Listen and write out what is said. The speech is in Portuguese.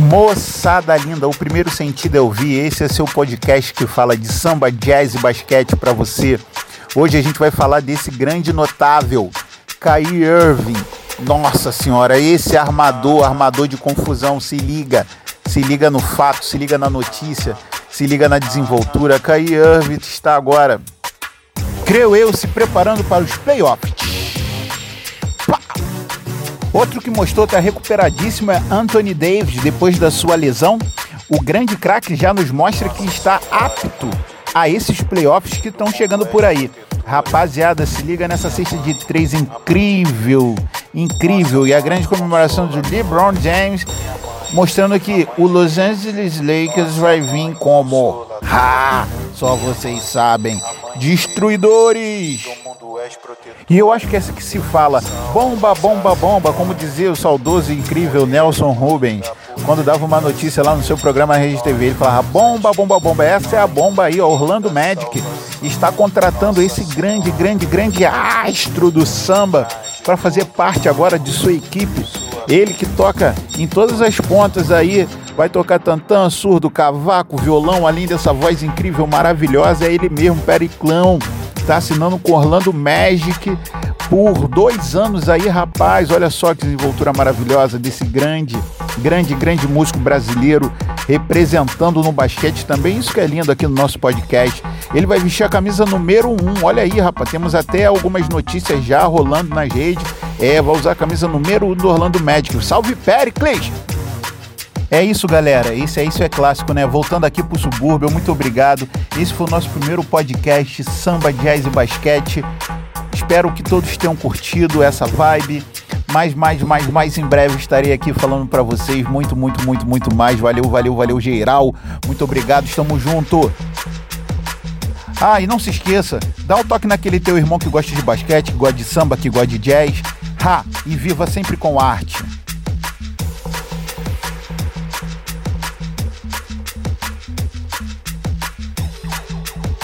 Moçada linda, o primeiro sentido eu vi. Esse é seu podcast que fala de samba, jazz e basquete para você. Hoje a gente vai falar desse grande notável, Kyrie Irving. Nossa senhora, esse armador, armador de confusão, se liga. Se liga no fato, se liga na notícia, se liga na desenvoltura. Kyrie Irving está agora, creio eu, se preparando para os playoffs. Outro que mostrou estar recuperadíssimo é Anthony Davis, depois da sua lesão. O grande craque já nos mostra que está apto a esses playoffs que estão chegando por aí. Rapaziada, se liga nessa cesta de três incrível, incrível. E a grande comemoração do LeBron James, mostrando que o Los Angeles Lakers vai vir como. Ha! Só vocês sabem. Destruidores! E eu acho que essa que se fala bomba, bomba, bomba, como dizia o saudoso e incrível Nelson Rubens, quando dava uma notícia lá no seu programa Rede TV, ele falava bomba, bomba, bomba. Essa é a bomba aí, Orlando Magic está contratando esse grande, grande, grande astro do samba para fazer parte agora de sua equipe. Ele que toca em todas as pontas aí, vai tocar tantã, surdo, cavaco, violão, além dessa voz incrível, maravilhosa, é ele mesmo, Periclão está assinando com Orlando Magic por dois anos aí, rapaz. Olha só que desenvoltura maravilhosa desse grande, grande, grande músico brasileiro representando no basquete também. Isso que é lindo aqui no nosso podcast. Ele vai vestir a camisa número um. Olha aí, rapaz. Temos até algumas notícias já rolando nas redes. É, vai usar a camisa número um do Orlando Magic. Salve, Pericles! É isso, galera. Esse é isso é clássico, né? Voltando aqui pro subúrbio, muito obrigado. Esse foi o nosso primeiro podcast Samba, Jazz e Basquete. Espero que todos tenham curtido essa vibe. Mais, mais, mais, mais em breve estarei aqui falando para vocês muito, muito, muito, muito mais. Valeu, valeu, valeu, geral. Muito obrigado, estamos junto. Ah, e não se esqueça, dá um toque naquele teu irmão que gosta de basquete, que gosta de samba, que gosta de jazz. Ha! E viva sempre com arte.